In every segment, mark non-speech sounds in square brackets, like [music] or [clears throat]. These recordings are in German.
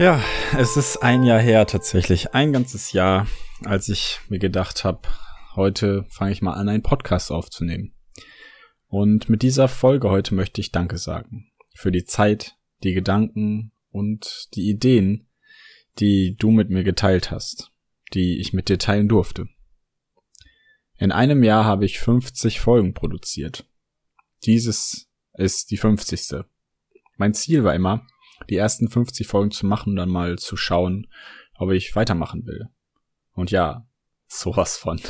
Ja, es ist ein Jahr her tatsächlich, ein ganzes Jahr, als ich mir gedacht habe, heute fange ich mal an, einen Podcast aufzunehmen. Und mit dieser Folge heute möchte ich Danke sagen für die Zeit, die Gedanken und die Ideen, die du mit mir geteilt hast, die ich mit dir teilen durfte. In einem Jahr habe ich 50 Folgen produziert. Dieses ist die 50. Mein Ziel war immer, die ersten 50 Folgen zu machen und dann mal zu schauen, ob ich weitermachen will. Und ja, sowas von.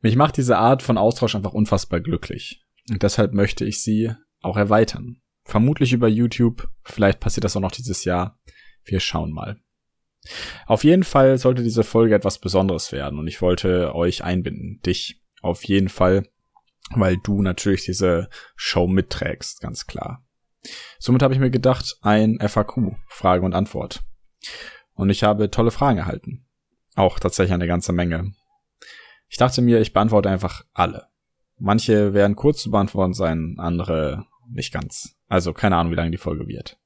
Mich macht diese Art von Austausch einfach unfassbar glücklich. Und deshalb möchte ich sie auch erweitern. Vermutlich über YouTube. Vielleicht passiert das auch noch dieses Jahr. Wir schauen mal. Auf jeden Fall sollte diese Folge etwas Besonderes werden und ich wollte euch einbinden. Dich auf jeden Fall, weil du natürlich diese Show mitträgst, ganz klar. Somit habe ich mir gedacht, ein FAQ, Frage und Antwort. Und ich habe tolle Fragen erhalten. Auch tatsächlich eine ganze Menge. Ich dachte mir, ich beantworte einfach alle. Manche werden kurz zu beantworten sein, andere nicht ganz. Also keine Ahnung, wie lange die Folge wird.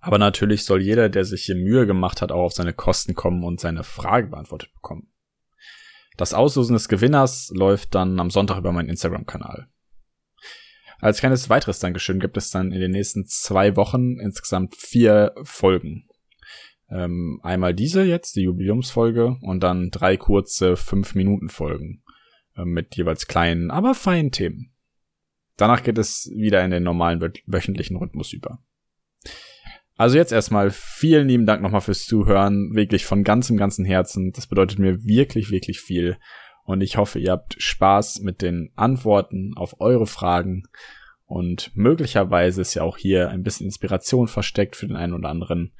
Aber natürlich soll jeder, der sich hier Mühe gemacht hat, auch auf seine Kosten kommen und seine Frage beantwortet bekommen. Das Auslosen des Gewinners läuft dann am Sonntag über meinen Instagram-Kanal. Als kleines weiteres Dankeschön gibt es dann in den nächsten zwei Wochen insgesamt vier Folgen. Ähm, einmal diese jetzt, die Jubiläumsfolge, und dann drei kurze 5-Minuten-Folgen äh, mit jeweils kleinen, aber feinen Themen. Danach geht es wieder in den normalen wöchentlichen Rhythmus über. Also jetzt erstmal vielen lieben Dank nochmal fürs Zuhören, wirklich von ganzem, ganzen Herzen. Das bedeutet mir wirklich, wirklich viel. Und ich hoffe, ihr habt Spaß mit den Antworten auf eure Fragen. Und möglicherweise ist ja auch hier ein bisschen Inspiration versteckt für den einen oder anderen.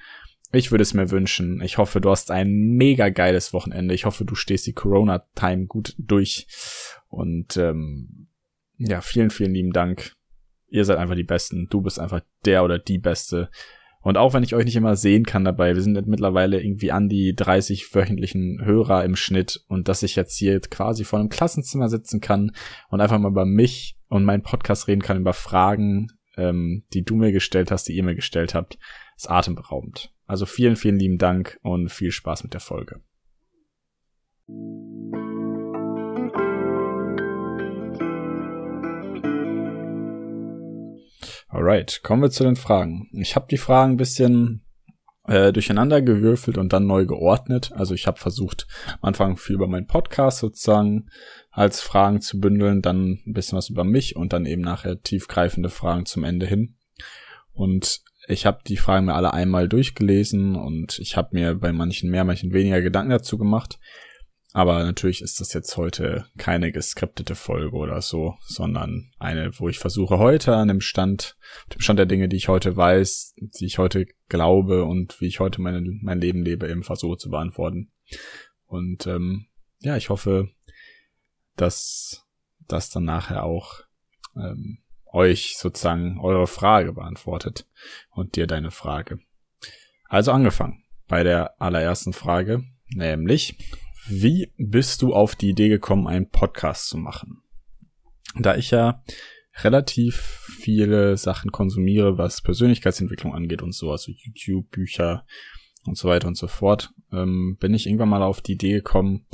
Ich würde es mir wünschen. Ich hoffe, du hast ein mega geiles Wochenende. Ich hoffe, du stehst die Corona-Time gut durch. Und ähm, ja, vielen, vielen lieben Dank. Ihr seid einfach die Besten. Du bist einfach der oder die Beste. Und auch wenn ich euch nicht immer sehen kann dabei, wir sind mittlerweile irgendwie an die 30 wöchentlichen Hörer im Schnitt und dass ich jetzt hier quasi vor einem Klassenzimmer sitzen kann und einfach mal über mich und meinen Podcast reden kann, über Fragen, ähm, die du mir gestellt hast, die ihr mir gestellt habt, ist atemberaubend. Also vielen, vielen lieben Dank und viel Spaß mit der Folge. Alright, kommen wir zu den Fragen. Ich habe die Fragen ein bisschen äh, durcheinander gewürfelt und dann neu geordnet. Also ich habe versucht, am Anfang viel über meinen Podcast sozusagen als Fragen zu bündeln, dann ein bisschen was über mich und dann eben nachher tiefgreifende Fragen zum Ende hin. Und ich habe die Fragen mir alle einmal durchgelesen und ich habe mir bei manchen mehr, manchen weniger Gedanken dazu gemacht. Aber natürlich ist das jetzt heute keine geskriptete Folge oder so, sondern eine, wo ich versuche heute an dem Stand, dem Stand der Dinge, die ich heute weiß, die ich heute glaube und wie ich heute meine, mein Leben lebe, eben versuche zu beantworten. Und ähm, ja, ich hoffe, dass das dann nachher auch ähm, euch sozusagen eure Frage beantwortet und dir deine Frage. Also angefangen bei der allerersten Frage, nämlich wie bist du auf die Idee gekommen, einen Podcast zu machen? Da ich ja relativ viele Sachen konsumiere, was Persönlichkeitsentwicklung angeht und so, also YouTube, Bücher und so weiter und so fort, ähm, bin ich irgendwann mal auf die Idee gekommen,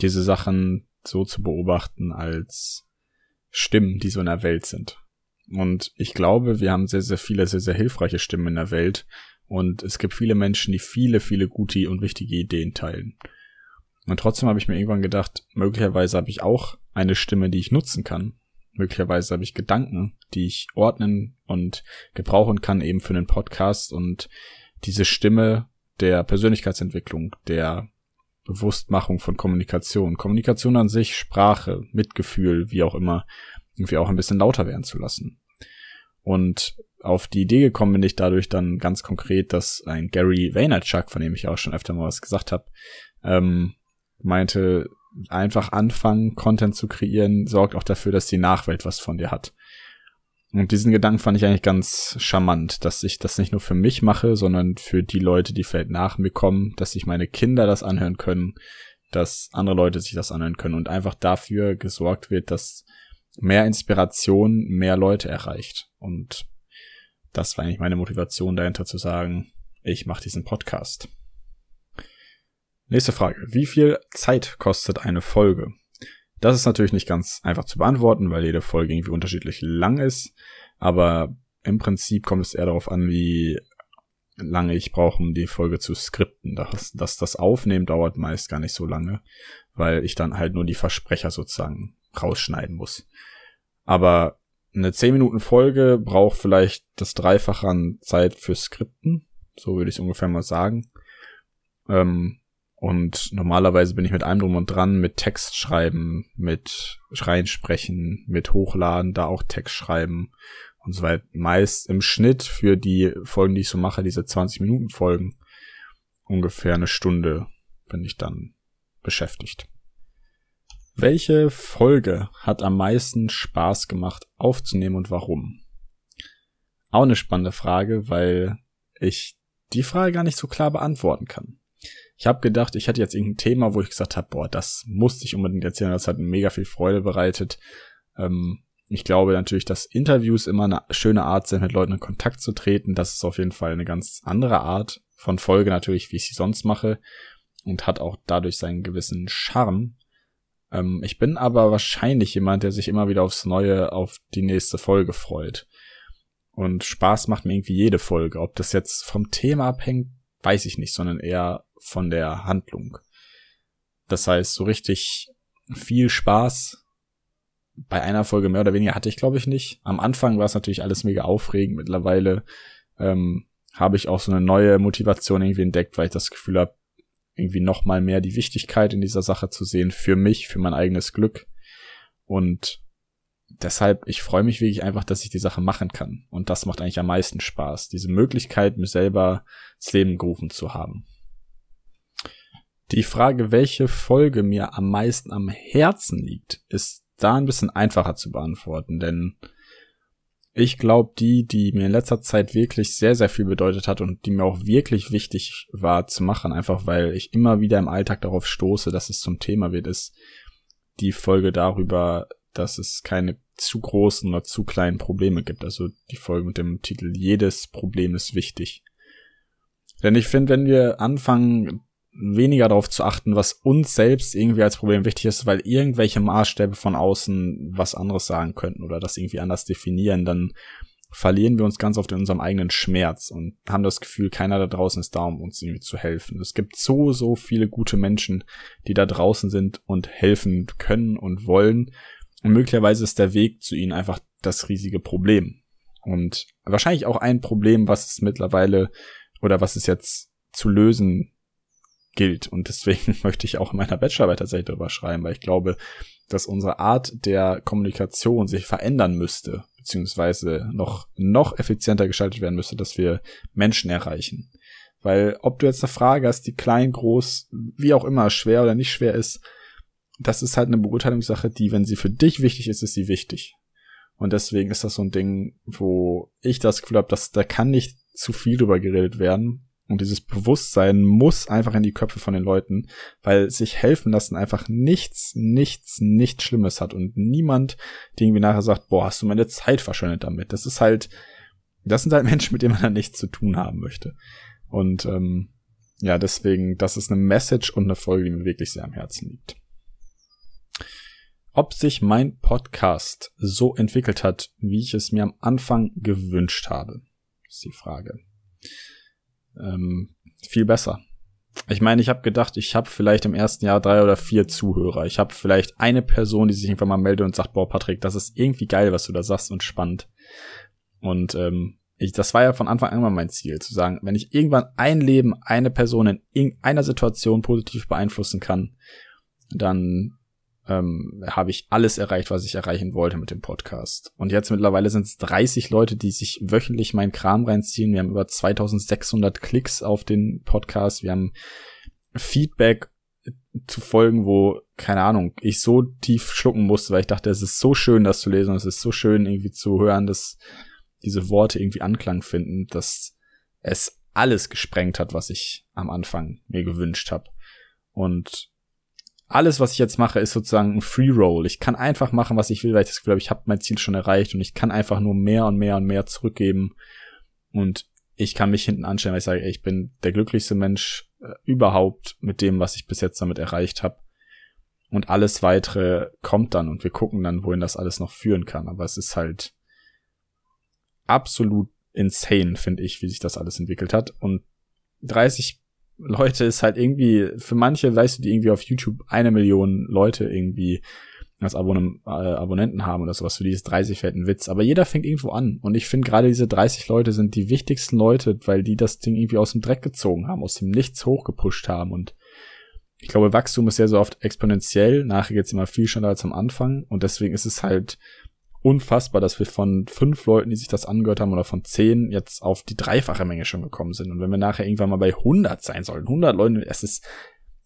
diese Sachen so zu beobachten als Stimmen, die so in der Welt sind. Und ich glaube, wir haben sehr, sehr viele, sehr, sehr hilfreiche Stimmen in der Welt. Und es gibt viele Menschen, die viele, viele gute und wichtige Ideen teilen. Und trotzdem habe ich mir irgendwann gedacht, möglicherweise habe ich auch eine Stimme, die ich nutzen kann. Möglicherweise habe ich Gedanken, die ich ordnen und gebrauchen kann eben für den Podcast und diese Stimme der Persönlichkeitsentwicklung, der Bewusstmachung von Kommunikation, Kommunikation an sich, Sprache, Mitgefühl, wie auch immer, irgendwie auch ein bisschen lauter werden zu lassen. Und auf die Idee gekommen bin ich dadurch dann ganz konkret, dass ein Gary Vaynerchuk, von dem ich auch schon öfter mal was gesagt habe, ähm, meinte, einfach anfangen, Content zu kreieren, sorgt auch dafür, dass die Nachwelt was von dir hat. Und diesen Gedanken fand ich eigentlich ganz charmant, dass ich das nicht nur für mich mache, sondern für die Leute, die vielleicht nach mir kommen, dass sich meine Kinder das anhören können, dass andere Leute sich das anhören können und einfach dafür gesorgt wird, dass mehr Inspiration mehr Leute erreicht. Und das war eigentlich meine Motivation dahinter zu sagen, ich mache diesen Podcast. Nächste Frage. Wie viel Zeit kostet eine Folge? Das ist natürlich nicht ganz einfach zu beantworten, weil jede Folge irgendwie unterschiedlich lang ist. Aber im Prinzip kommt es eher darauf an, wie lange ich brauche, um die Folge zu skripten. Das, das, das Aufnehmen dauert meist gar nicht so lange, weil ich dann halt nur die Versprecher sozusagen rausschneiden muss. Aber eine 10 Minuten Folge braucht vielleicht das Dreifache an Zeit für Skripten. So würde ich es ungefähr mal sagen. Ähm, und normalerweise bin ich mit allem drum und dran, mit Text schreiben, mit reinsprechen, mit hochladen, da auch Text schreiben und so weiter. Meist im Schnitt für die Folgen, die ich so mache, diese 20 Minuten Folgen, ungefähr eine Stunde bin ich dann beschäftigt. Welche Folge hat am meisten Spaß gemacht aufzunehmen und warum? Auch eine spannende Frage, weil ich die Frage gar nicht so klar beantworten kann. Ich habe gedacht, ich hätte jetzt irgendein Thema, wo ich gesagt habe, boah, das musste ich unbedingt erzählen, das hat mega viel Freude bereitet. Ähm, ich glaube natürlich, dass Interviews immer eine schöne Art sind, mit Leuten in Kontakt zu treten. Das ist auf jeden Fall eine ganz andere Art von Folge natürlich, wie ich sie sonst mache und hat auch dadurch seinen gewissen Charme. Ähm, ich bin aber wahrscheinlich jemand, der sich immer wieder aufs Neue auf die nächste Folge freut. Und Spaß macht mir irgendwie jede Folge. Ob das jetzt vom Thema abhängt, weiß ich nicht, sondern eher von der Handlung. Das heißt, so richtig viel Spaß bei einer Folge mehr oder weniger hatte ich, glaube ich, nicht. Am Anfang war es natürlich alles mega aufregend. Mittlerweile ähm, habe ich auch so eine neue Motivation irgendwie entdeckt, weil ich das Gefühl habe, irgendwie noch mal mehr die Wichtigkeit in dieser Sache zu sehen für mich, für mein eigenes Glück. Und deshalb, ich freue mich wirklich einfach, dass ich die Sache machen kann. Und das macht eigentlich am meisten Spaß, diese Möglichkeit, mir selber ins Leben gerufen zu haben. Die Frage, welche Folge mir am meisten am Herzen liegt, ist da ein bisschen einfacher zu beantworten, denn ich glaube, die, die mir in letzter Zeit wirklich sehr, sehr viel bedeutet hat und die mir auch wirklich wichtig war zu machen, einfach weil ich immer wieder im Alltag darauf stoße, dass es zum Thema wird, ist die Folge darüber, dass es keine zu großen oder zu kleinen Probleme gibt. Also die Folge mit dem Titel Jedes Problem ist wichtig. Denn ich finde, wenn wir anfangen, weniger darauf zu achten, was uns selbst irgendwie als Problem wichtig ist, weil irgendwelche Maßstäbe von außen was anderes sagen könnten oder das irgendwie anders definieren, dann verlieren wir uns ganz oft in unserem eigenen Schmerz und haben das Gefühl, keiner da draußen ist da, um uns irgendwie zu helfen. Es gibt so, so viele gute Menschen, die da draußen sind und helfen können und wollen. Und möglicherweise ist der Weg zu ihnen einfach das riesige Problem. Und wahrscheinlich auch ein Problem, was es mittlerweile oder was es jetzt zu lösen gilt. Und deswegen [laughs] möchte ich auch in meiner Bachelorarbeit tatsächlich darüber schreiben, weil ich glaube, dass unsere Art der Kommunikation sich verändern müsste, beziehungsweise noch, noch effizienter gestaltet werden müsste, dass wir Menschen erreichen. Weil ob du jetzt eine Frage hast, die klein, groß, wie auch immer, schwer oder nicht schwer ist, das ist halt eine Beurteilungssache, die, wenn sie für dich wichtig ist, ist sie wichtig. Und deswegen ist das so ein Ding, wo ich das Gefühl habe, dass da kann nicht zu viel drüber geredet werden, und dieses Bewusstsein muss einfach in die Köpfe von den Leuten, weil sich helfen lassen einfach nichts, nichts, nichts Schlimmes hat und niemand, der irgendwie nachher sagt, boah, hast du meine Zeit verschwendet damit. Das ist halt, das sind halt [laughs] Menschen, mit denen man dann nichts zu tun haben möchte. Und ähm, ja, deswegen, das ist eine Message und eine Folge, die mir wirklich sehr am Herzen liegt. Ob sich mein Podcast so entwickelt hat, wie ich es mir am Anfang gewünscht habe, ist die Frage ähm, viel besser. Ich meine, ich habe gedacht, ich habe vielleicht im ersten Jahr drei oder vier Zuhörer. Ich habe vielleicht eine Person, die sich irgendwann mal meldet und sagt, boah, Patrick, das ist irgendwie geil, was du da sagst und spannend. Und ähm, ich, das war ja von Anfang an immer mein Ziel, zu sagen, wenn ich irgendwann ein Leben, eine Person in irgendeiner Situation positiv beeinflussen kann, dann ähm, habe ich alles erreicht, was ich erreichen wollte mit dem Podcast. Und jetzt mittlerweile sind es 30 Leute, die sich wöchentlich meinen Kram reinziehen. Wir haben über 2600 Klicks auf den Podcast. Wir haben Feedback zu Folgen, wo, keine Ahnung, ich so tief schlucken musste, weil ich dachte, es ist so schön, das zu lesen, es ist so schön irgendwie zu hören, dass diese Worte irgendwie Anklang finden, dass es alles gesprengt hat, was ich am Anfang mir gewünscht habe. Und alles, was ich jetzt mache, ist sozusagen ein Free Roll. Ich kann einfach machen, was ich will, weil ich das Gefühl habe, ich habe mein Ziel schon erreicht und ich kann einfach nur mehr und mehr und mehr zurückgeben. Und ich kann mich hinten anstellen, weil ich sage, ey, ich bin der glücklichste Mensch äh, überhaupt mit dem, was ich bis jetzt damit erreicht habe. Und alles weitere kommt dann und wir gucken dann, wohin das alles noch führen kann. Aber es ist halt absolut insane, finde ich, wie sich das alles entwickelt hat. Und 30 Leute ist halt irgendwie, für manche, weißt du, die irgendwie auf YouTube eine Million Leute irgendwie als Abonn äh, Abonnenten haben oder sowas, für die ist 30 fällt ein Witz. Aber jeder fängt irgendwo an. Und ich finde gerade diese 30 Leute sind die wichtigsten Leute, weil die das Ding irgendwie aus dem Dreck gezogen haben, aus dem Nichts hochgepusht haben. Und ich glaube, Wachstum ist ja so oft exponentiell. Nachher geht's immer viel schneller als am Anfang. Und deswegen ist es halt unfassbar, dass wir von fünf Leuten, die sich das angehört haben, oder von zehn jetzt auf die dreifache Menge schon gekommen sind. Und wenn wir nachher irgendwann mal bei 100 sein sollen, 100 Leute, es ist,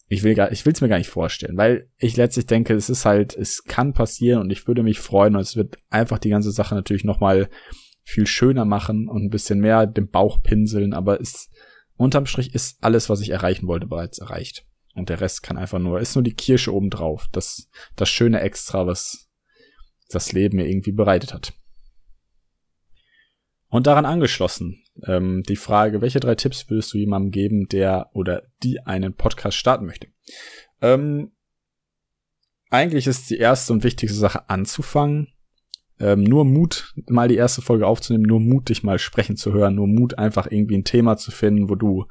ich will gar, ich will es mir gar nicht vorstellen, weil ich letztlich denke, es ist halt, es kann passieren und ich würde mich freuen und es wird einfach die ganze Sache natürlich nochmal viel schöner machen und ein bisschen mehr den Bauch pinseln, aber es, unterm Strich ist alles, was ich erreichen wollte, bereits erreicht. Und der Rest kann einfach nur, ist nur die Kirsche obendrauf. Das, das schöne Extra, was das Leben mir irgendwie bereitet hat. Und daran angeschlossen, ähm, die Frage, welche drei Tipps würdest du jemandem geben, der oder die einen Podcast starten möchte? Ähm, eigentlich ist die erste und wichtigste Sache anzufangen. Ähm, nur Mut, mal die erste Folge aufzunehmen, nur Mut, dich mal sprechen zu hören, nur Mut, einfach irgendwie ein Thema zu finden, wo du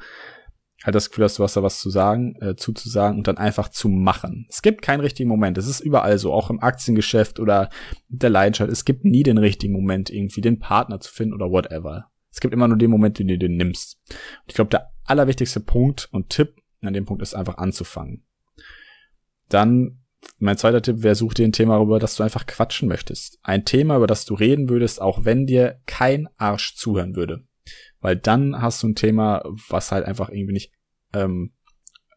halt das Gefühl hast, du hast da was zu sagen, äh, zuzusagen und dann einfach zu machen. Es gibt keinen richtigen Moment. Es ist überall so, auch im Aktiengeschäft oder der Leidenschaft. Es gibt nie den richtigen Moment, irgendwie den Partner zu finden oder whatever. Es gibt immer nur den Moment, den du dir nimmst. Und ich glaube, der allerwichtigste Punkt und Tipp an dem Punkt ist einfach anzufangen. Dann mein zweiter Tipp wäre, such dir ein Thema, über das du einfach quatschen möchtest. Ein Thema, über das du reden würdest, auch wenn dir kein Arsch zuhören würde. Weil dann hast du ein Thema, was halt einfach irgendwie nicht ähm,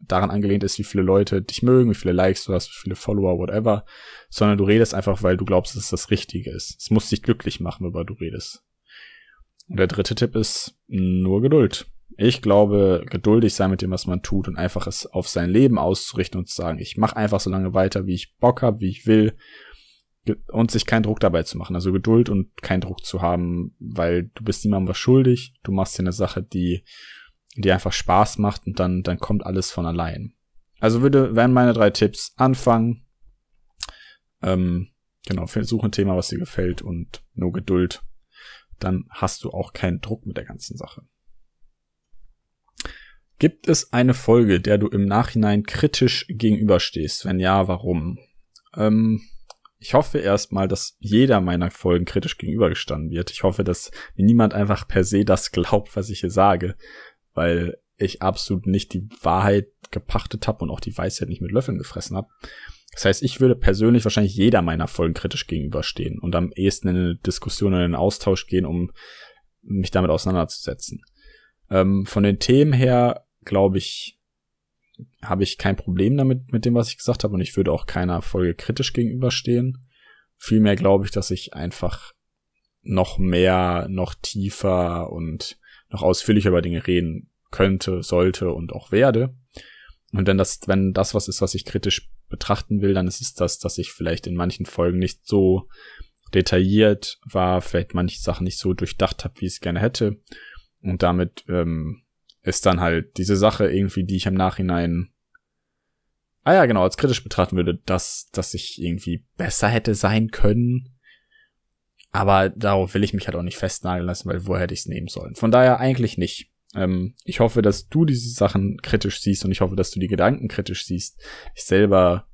daran angelehnt ist, wie viele Leute dich mögen, wie viele Likes du hast, wie viele Follower, whatever, sondern du redest einfach, weil du glaubst, dass es das Richtige ist. Es muss dich glücklich machen, worüber du redest. Und der dritte Tipp ist nur Geduld. Ich glaube, geduldig sein mit dem, was man tut und einfach es auf sein Leben auszurichten und zu sagen, ich mache einfach so lange weiter, wie ich Bock habe, wie ich will und sich keinen Druck dabei zu machen. Also Geduld und keinen Druck zu haben, weil du bist niemandem was schuldig. Du machst dir eine Sache, die die einfach Spaß macht und dann dann kommt alles von allein. Also würde wären meine drei Tipps anfangen. Ähm, genau, suche ein Thema, was dir gefällt und nur Geduld. Dann hast du auch keinen Druck mit der ganzen Sache. Gibt es eine Folge, der du im Nachhinein kritisch gegenüberstehst? Wenn ja, warum? Ähm, ich hoffe erstmal, dass jeder meiner Folgen kritisch gegenübergestanden wird. Ich hoffe, dass niemand einfach per se das glaubt, was ich hier sage, weil ich absolut nicht die Wahrheit gepachtet habe und auch die Weisheit nicht mit Löffeln gefressen habe. Das heißt, ich würde persönlich wahrscheinlich jeder meiner Folgen kritisch gegenüberstehen und am ehesten in eine Diskussion, in einen Austausch gehen, um mich damit auseinanderzusetzen. Ähm, von den Themen her, glaube ich, habe ich kein Problem damit, mit dem, was ich gesagt habe, und ich würde auch keiner Folge kritisch gegenüberstehen. Vielmehr glaube ich, dass ich einfach noch mehr, noch tiefer und noch ausführlicher über Dinge reden könnte, sollte und auch werde. Und wenn das, wenn das was ist, was ich kritisch betrachten will, dann ist es das, dass ich vielleicht in manchen Folgen nicht so detailliert war, vielleicht manche Sachen nicht so durchdacht habe, wie ich es gerne hätte. Und damit ähm, ist dann halt diese Sache irgendwie, die ich im Nachhinein ah ja, genau, als kritisch betrachten würde, dass, dass ich irgendwie besser hätte sein können. Aber darauf will ich mich halt auch nicht festnageln lassen, weil woher hätte ich es nehmen sollen? Von daher eigentlich nicht. Ähm, ich hoffe, dass du diese Sachen kritisch siehst und ich hoffe, dass du die Gedanken kritisch siehst. Ich selber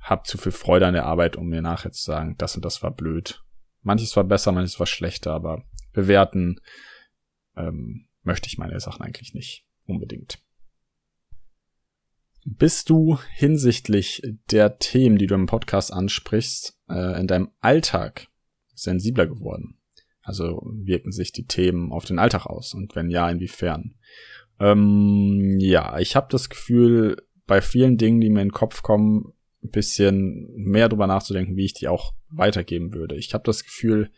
habe zu viel Freude an der Arbeit, um mir nachher zu sagen, das und das war blöd. Manches war besser, manches war schlechter, aber bewerten ähm, möchte ich meine Sachen eigentlich nicht unbedingt. Bist du hinsichtlich der Themen, die du im Podcast ansprichst, äh, in deinem Alltag sensibler geworden? Also wirken sich die Themen auf den Alltag aus und wenn ja, inwiefern? Ähm, ja, ich habe das Gefühl, bei vielen Dingen, die mir in den Kopf kommen, ein bisschen mehr drüber nachzudenken, wie ich die auch weitergeben würde. Ich habe das Gefühl,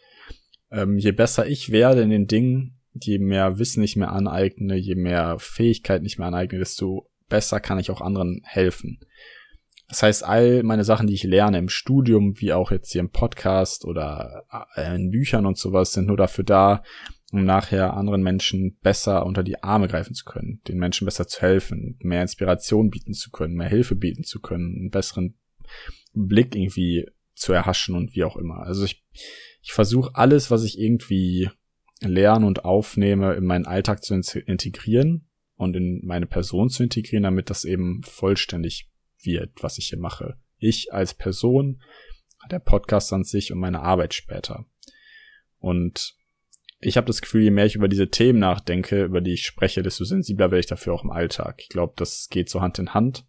ähm, je besser ich werde in den Dingen, je mehr Wissen ich mir aneigne, je mehr Fähigkeiten ich mir aneigne, desto besser kann ich auch anderen helfen. Das heißt, all meine Sachen, die ich lerne im Studium, wie auch jetzt hier im Podcast oder äh, in Büchern und sowas, sind nur dafür da, um nachher anderen Menschen besser unter die Arme greifen zu können, den Menschen besser zu helfen, mehr Inspiration bieten zu können, mehr Hilfe bieten zu können, einen besseren Blick irgendwie zu erhaschen und wie auch immer. Also ich, ich versuche alles, was ich irgendwie lerne und aufnehme, in meinen Alltag zu integrieren und in meine Person zu integrieren, damit das eben vollständig wird, was ich hier mache. Ich als Person, der Podcast an sich und meine Arbeit später. Und ich habe das Gefühl, je mehr ich über diese Themen nachdenke, über die ich spreche, desto sensibler werde ich dafür auch im Alltag. Ich glaube, das geht so Hand in Hand.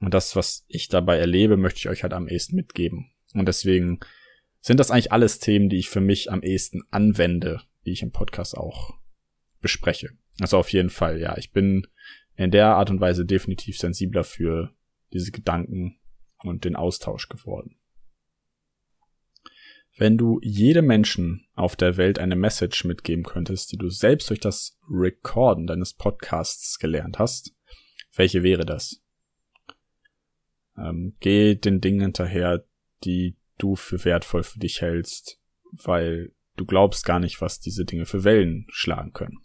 Und das, was ich dabei erlebe, möchte ich euch halt am ehesten mitgeben. Und deswegen sind das eigentlich alles Themen, die ich für mich am ehesten anwende, die ich im Podcast auch bespreche. Also auf jeden Fall, ja. Ich bin in der Art und Weise definitiv sensibler für diese Gedanken und den Austausch geworden. Wenn du jedem Menschen auf der Welt eine Message mitgeben könntest, die du selbst durch das Recorden deines Podcasts gelernt hast, welche wäre das? Ähm, geh den Dingen hinterher, die du für wertvoll für dich hältst, weil du glaubst gar nicht, was diese Dinge für Wellen schlagen können.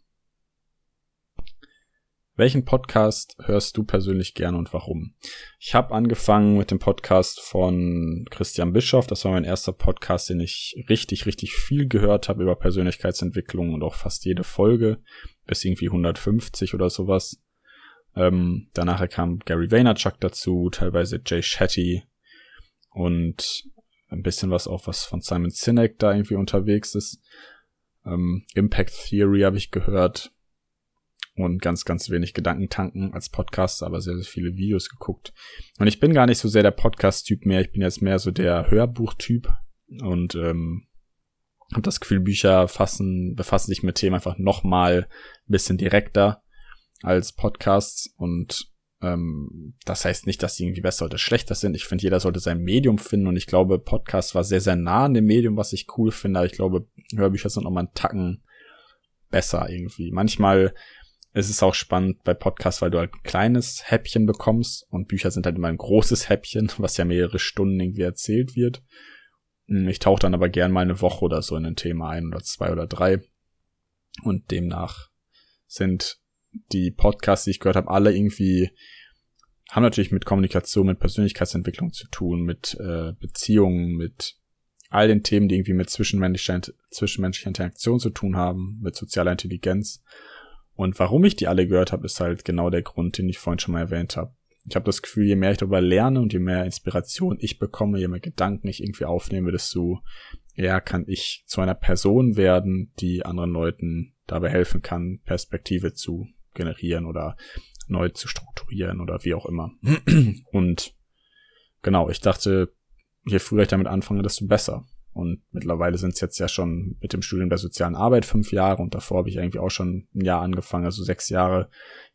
Welchen Podcast hörst du persönlich gerne und warum? Ich habe angefangen mit dem Podcast von Christian Bischoff. Das war mein erster Podcast, den ich richtig, richtig viel gehört habe über Persönlichkeitsentwicklung und auch fast jede Folge, bis irgendwie 150 oder sowas. Ähm, danach kam Gary Vaynerchuk dazu, teilweise Jay Shetty und ein bisschen was auch was von Simon Sinek da irgendwie unterwegs ist. Ähm, Impact Theory habe ich gehört und ganz, ganz wenig Gedankentanken als Podcast, aber sehr, sehr viele Videos geguckt. Und ich bin gar nicht so sehr der Podcast-Typ mehr, ich bin jetzt mehr so der Hörbuch-Typ und ähm, habe das Gefühl, Bücher fassen, befassen sich mit Themen einfach nochmal ein bisschen direkter als Podcasts und ähm, das heißt nicht, dass sie irgendwie besser oder schlechter sind. Ich finde, jeder sollte sein Medium finden und ich glaube, Podcast war sehr, sehr nah an dem Medium, was ich cool finde, aber ich glaube, Hörbücher sind nochmal einen Tacken besser irgendwie. Manchmal es ist auch spannend bei Podcasts, weil du halt ein kleines Häppchen bekommst und Bücher sind halt immer ein großes Häppchen, [laughs] was ja mehrere Stunden irgendwie erzählt wird. Hm, ich tauche dann aber gern mal eine Woche oder so in ein Thema ein oder zwei oder drei. Und demnach sind die Podcasts, die ich gehört habe, alle irgendwie haben natürlich mit Kommunikation, mit Persönlichkeitsentwicklung zu tun, mit äh, Beziehungen, mit all den Themen, die irgendwie mit zwischenmenschlicher, zwischenmenschlicher Interaktion zu tun haben, mit sozialer Intelligenz. Und warum ich die alle gehört habe, ist halt genau der Grund, den ich vorhin schon mal erwähnt habe. Ich habe das Gefühl, je mehr ich darüber lerne und je mehr Inspiration ich bekomme, je mehr Gedanken ich irgendwie aufnehme, desto eher kann ich zu einer Person werden, die anderen Leuten dabei helfen kann, Perspektive zu generieren oder neu zu strukturieren oder wie auch immer. [clears throat] Und genau, ich dachte, je früher ich damit anfange, desto besser. Und mittlerweile sind es jetzt ja schon mit dem Studium der sozialen Arbeit fünf Jahre und davor habe ich irgendwie auch schon ein Jahr angefangen, also sechs Jahre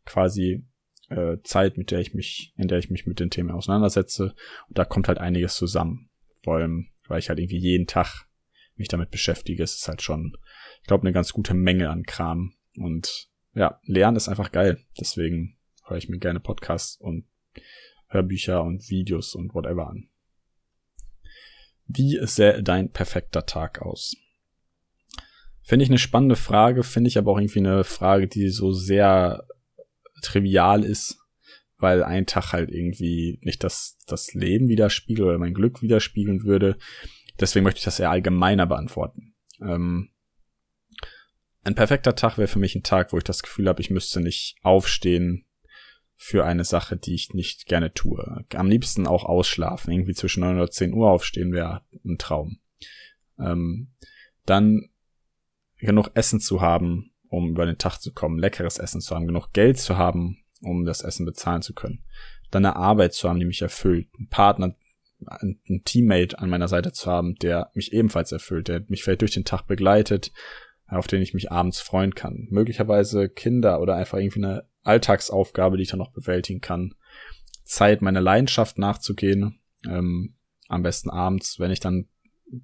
quasi äh, Zeit, mit der ich mich, in der ich mich mit den Themen auseinandersetze. Und da kommt halt einiges zusammen. Vor allem, weil ich halt irgendwie jeden Tag mich damit beschäftige, es ist halt schon, ich glaube, eine ganz gute Menge an Kram. Und ja, Lernen ist einfach geil. Deswegen höre ich mir gerne Podcasts und Hörbücher und Videos und whatever an. Wie sähe dein perfekter Tag aus? Finde ich eine spannende Frage, finde ich aber auch irgendwie eine Frage, die so sehr trivial ist, weil ein Tag halt irgendwie nicht das, das Leben widerspiegelt oder mein Glück widerspiegeln würde. Deswegen möchte ich das eher allgemeiner beantworten. Ähm, ein perfekter Tag wäre für mich ein Tag, wo ich das Gefühl habe, ich müsste nicht aufstehen, für eine Sache, die ich nicht gerne tue. Am liebsten auch ausschlafen, irgendwie zwischen 9 oder 10 Uhr aufstehen wäre ein Traum. Ähm, dann genug Essen zu haben, um über den Tag zu kommen, leckeres Essen zu haben, genug Geld zu haben, um das Essen bezahlen zu können. Dann eine Arbeit zu haben, die mich erfüllt, einen Partner, einen Teammate an meiner Seite zu haben, der mich ebenfalls erfüllt, der mich vielleicht durch den Tag begleitet, auf den ich mich abends freuen kann. Möglicherweise Kinder oder einfach irgendwie eine Alltagsaufgabe, die ich dann noch bewältigen kann. Zeit, meiner Leidenschaft nachzugehen. Ähm, am besten abends, wenn ich dann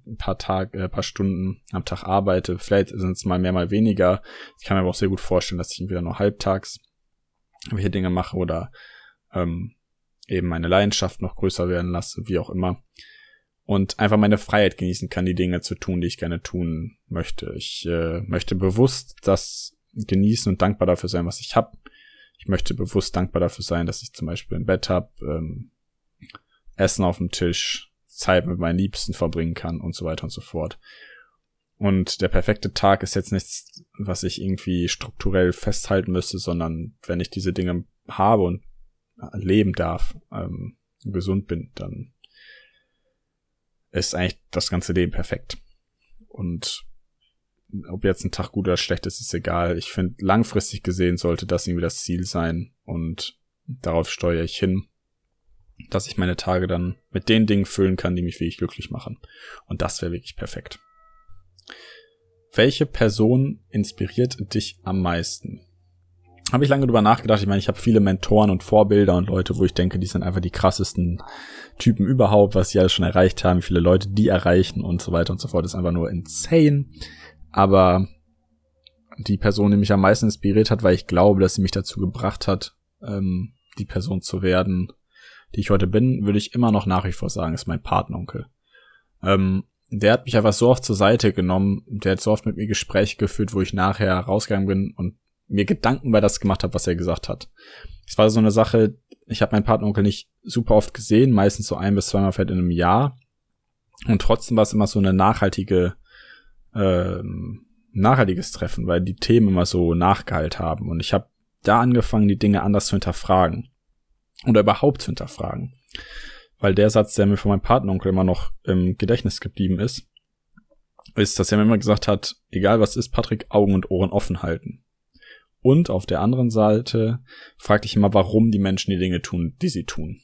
ein paar Tage, äh, paar Stunden am Tag arbeite. Vielleicht sind es mal mehr, mal weniger. Ich kann mir aber auch sehr gut vorstellen, dass ich entweder nur halbtags welche Dinge mache oder ähm, eben meine Leidenschaft noch größer werden lasse, wie auch immer. Und einfach meine Freiheit genießen kann, die Dinge zu tun, die ich gerne tun möchte. Ich äh, möchte bewusst das genießen und dankbar dafür sein, was ich habe. Ich möchte bewusst dankbar dafür sein, dass ich zum Beispiel ein Bett habe, ähm, Essen auf dem Tisch, Zeit mit meinen Liebsten verbringen kann und so weiter und so fort. Und der perfekte Tag ist jetzt nichts, was ich irgendwie strukturell festhalten müsste, sondern wenn ich diese Dinge habe und leben darf, ähm, gesund bin, dann ist eigentlich das ganze Leben perfekt. Und ob jetzt ein Tag gut oder schlecht ist, ist egal. Ich finde, langfristig gesehen sollte das irgendwie das Ziel sein und darauf steuere ich hin, dass ich meine Tage dann mit den Dingen füllen kann, die mich wirklich glücklich machen. Und das wäre wirklich perfekt. Welche Person inspiriert dich am meisten? Habe ich lange drüber nachgedacht. Ich meine, ich habe viele Mentoren und Vorbilder und Leute, wo ich denke, die sind einfach die krassesten Typen überhaupt, was sie alles schon erreicht haben, viele Leute die erreichen und so weiter und so fort. Das ist einfach nur insane. Aber die Person, die mich am meisten inspiriert hat, weil ich glaube, dass sie mich dazu gebracht hat, ähm, die Person zu werden, die ich heute bin, würde ich immer noch nach wie vor sagen, ist mein Patenonkel. Ähm, der hat mich einfach so oft zur Seite genommen, der hat so oft mit mir Gespräche geführt, wo ich nachher rausgegangen bin und mir Gedanken bei das gemacht habe, was er gesagt hat. Es war so eine Sache, ich habe meinen Patenonkel nicht super oft gesehen, meistens so ein bis zweimal vielleicht in einem Jahr. Und trotzdem war es immer so eine nachhaltige, äh, nachhaltiges Treffen, weil die Themen immer so nachgeheilt haben. Und ich habe da angefangen, die Dinge anders zu hinterfragen. Oder überhaupt zu hinterfragen weil der Satz, der mir von meinem Patenonkel immer noch im Gedächtnis geblieben ist, ist, dass er mir immer gesagt hat, egal was ist, Patrick, Augen und Ohren offen halten. Und auf der anderen Seite fragte ich immer, warum die Menschen die Dinge tun, die sie tun.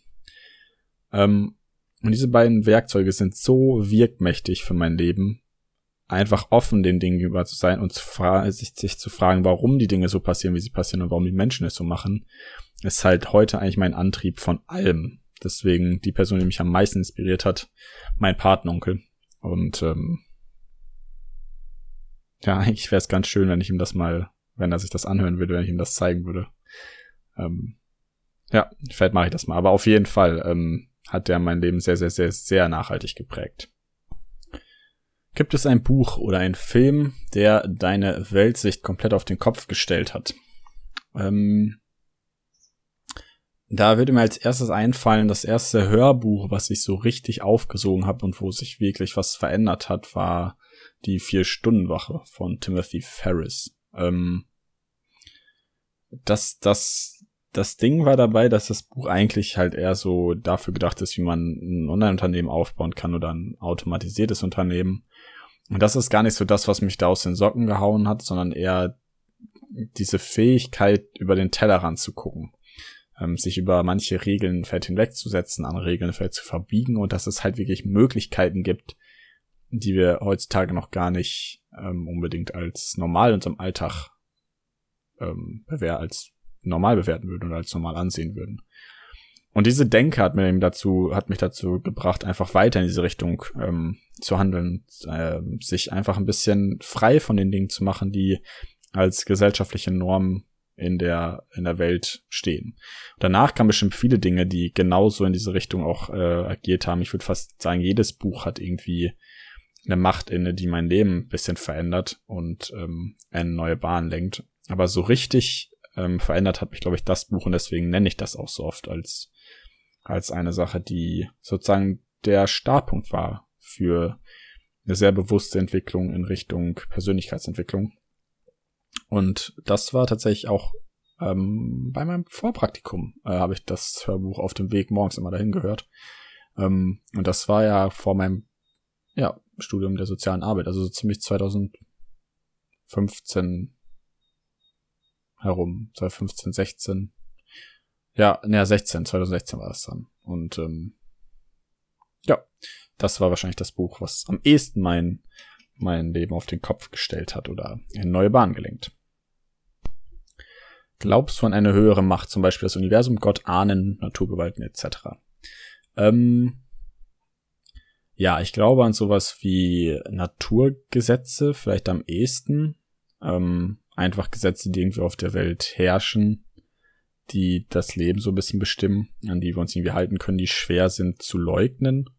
Ähm, und diese beiden Werkzeuge sind so wirkmächtig für mein Leben, einfach offen den Dingen gegenüber zu sein und zu sich, sich zu fragen, warum die Dinge so passieren, wie sie passieren und warum die Menschen es so machen, ist halt heute eigentlich mein Antrieb von allem. Deswegen die Person, die mich am meisten inspiriert hat, mein Patenonkel. Und ähm, ja, [laughs] eigentlich wäre es ganz schön, wenn ich ihm das mal, wenn er sich das anhören würde, wenn ich ihm das zeigen würde. Ähm, ja, vielleicht mache ich das mal. Aber auf jeden Fall ähm, hat der mein Leben sehr, sehr, sehr, sehr nachhaltig geprägt. Gibt es ein Buch oder ein Film, der deine Weltsicht komplett auf den Kopf gestellt hat? Ähm, da würde mir als erstes einfallen, das erste Hörbuch, was ich so richtig aufgesogen habe und wo sich wirklich was verändert hat, war die Vier-Stunden-Wache von Timothy Ferris. Ähm, das, das, das Ding war dabei, dass das Buch eigentlich halt eher so dafür gedacht ist, wie man ein Online-Unternehmen aufbauen kann oder ein automatisiertes Unternehmen. Und das ist gar nicht so das, was mich da aus den Socken gehauen hat, sondern eher diese Fähigkeit, über den Tellerrand zu gucken ähm, sich über manche Regeln vielleicht hinwegzusetzen, andere Regeln vielleicht zu verbiegen und dass es halt wirklich Möglichkeiten gibt, die wir heutzutage noch gar nicht ähm, unbedingt als normal in unserem Alltag ähm, als normal bewerten würden oder als normal ansehen würden. Und diese Denke hat mir eben dazu, hat mich dazu gebracht, einfach weiter in diese Richtung ähm, zu handeln, äh, sich einfach ein bisschen frei von den Dingen zu machen, die als gesellschaftliche Normen in der, in der Welt stehen. Danach kamen bestimmt viele Dinge, die genauso in diese Richtung auch äh, agiert haben. Ich würde fast sagen, jedes Buch hat irgendwie eine Macht inne, die mein Leben ein bisschen verändert und ähm, eine neue Bahn lenkt. Aber so richtig ähm, verändert hat mich, glaube ich, das Buch und deswegen nenne ich das auch so oft als, als eine Sache, die sozusagen der Startpunkt war für eine sehr bewusste Entwicklung in Richtung Persönlichkeitsentwicklung. Und das war tatsächlich auch ähm, bei meinem Vorpraktikum, äh, habe ich das Hörbuch auf dem Weg morgens immer dahin gehört. Ähm, und das war ja vor meinem ja, Studium der sozialen Arbeit, also so ziemlich 2015 herum, 2015, 16. Ja, naja, 16, 2016 war das dann. Und ähm, ja, das war wahrscheinlich das Buch, was am ehesten mein, mein Leben auf den Kopf gestellt hat oder in neue Bahn gelenkt. Glaubst du an eine höhere Macht, zum Beispiel das Universum, Gott, Ahnen, Naturgewalten etc.? Ähm, ja, ich glaube an sowas wie Naturgesetze, vielleicht am ehesten. Ähm, einfach Gesetze, die irgendwie auf der Welt herrschen, die das Leben so ein bisschen bestimmen, an die wir uns irgendwie halten können, die schwer sind zu leugnen.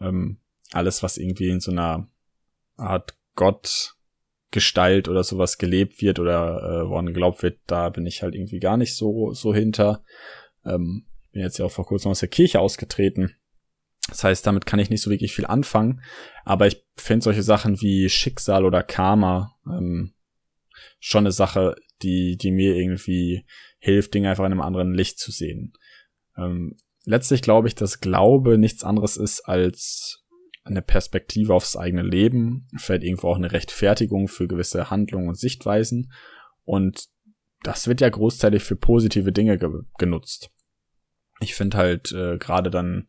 Ähm, alles, was irgendwie in so einer Art Gott Gestalt oder sowas gelebt wird oder äh, woran geglaubt wird, da bin ich halt irgendwie gar nicht so so hinter. Ähm, bin jetzt ja auch vor kurzem aus der Kirche ausgetreten. Das heißt, damit kann ich nicht so wirklich viel anfangen. Aber ich finde solche Sachen wie Schicksal oder Karma ähm, schon eine Sache, die, die mir irgendwie hilft, Dinge einfach in einem anderen Licht zu sehen. Ähm, letztlich glaube ich, dass Glaube nichts anderes ist als eine Perspektive aufs eigene Leben, vielleicht irgendwo auch eine Rechtfertigung für gewisse Handlungen und Sichtweisen. Und das wird ja großteilig für positive Dinge ge genutzt. Ich finde halt äh, gerade dann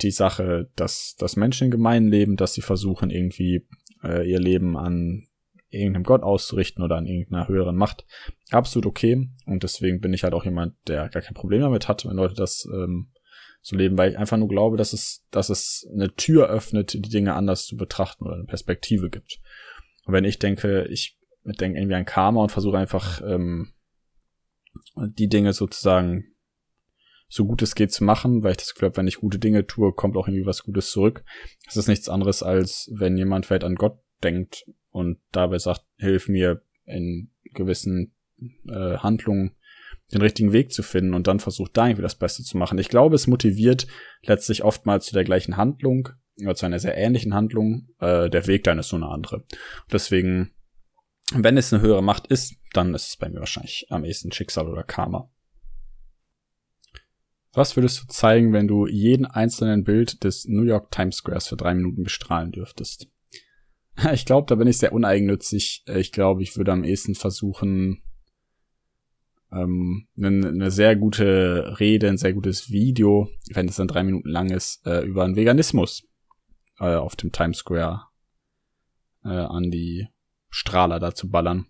die Sache, dass, dass Menschen in Gemeinen leben, dass sie versuchen, irgendwie äh, ihr Leben an irgendeinem Gott auszurichten oder an irgendeiner höheren Macht, absolut okay. Und deswegen bin ich halt auch jemand, der gar kein Problem damit hat, wenn Leute das ähm, so leben, weil ich einfach nur glaube, dass es, dass es eine Tür öffnet, die Dinge anders zu betrachten oder eine Perspektive gibt. Und wenn ich denke, ich denke irgendwie an Karma und versuche einfach ähm, die Dinge sozusagen so gut es geht zu machen, weil ich das Gefühl habe, wenn ich gute Dinge tue, kommt auch irgendwie was Gutes zurück. Das ist nichts anderes, als wenn jemand vielleicht an Gott denkt und dabei sagt, hilf mir in gewissen äh, Handlungen den richtigen Weg zu finden und dann versucht da irgendwie das Beste zu machen. Ich glaube, es motiviert letztlich oftmals zu der gleichen Handlung oder zu einer sehr ähnlichen Handlung. Äh, der Weg dann ist nur eine andere. deswegen, wenn es eine höhere Macht ist, dann ist es bei mir wahrscheinlich am ehesten Schicksal oder Karma. Was würdest du zeigen, wenn du jeden einzelnen Bild des New York Times Squares für drei Minuten bestrahlen dürftest? [laughs] Ich glaube, da bin ich sehr uneigennützig. Ich glaube, ich würde am ehesten versuchen, ähm, eine, eine sehr gute Rede, ein sehr gutes Video, wenn es dann drei Minuten lang ist, äh, über einen Veganismus äh, auf dem Times Square äh, an die Strahler da zu ballern.